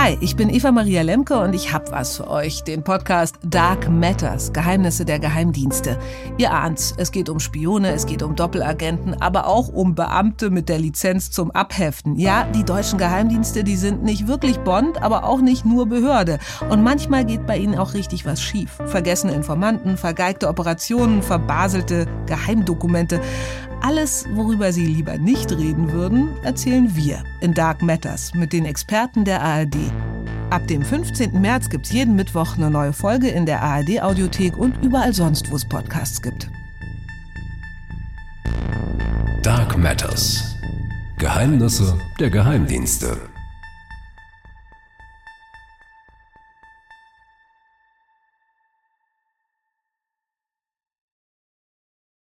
Hi, ich bin Eva Maria Lemke und ich hab was für euch, den Podcast Dark Matters, Geheimnisse der Geheimdienste. Ihr ahnt's, es geht um Spione, es geht um Doppelagenten, aber auch um Beamte mit der Lizenz zum Abheften. Ja, die deutschen Geheimdienste, die sind nicht wirklich Bond, aber auch nicht nur Behörde. Und manchmal geht bei ihnen auch richtig was schief. Vergessene Informanten, vergeigte Operationen, verbaselte Geheimdokumente. Alles, worüber Sie lieber nicht reden würden, erzählen wir in Dark Matters mit den Experten der ARD. Ab dem 15. März gibt es jeden Mittwoch eine neue Folge in der ARD-Audiothek und überall sonst, wo es Podcasts gibt. Dark Matters. Geheimnisse der Geheimdienste.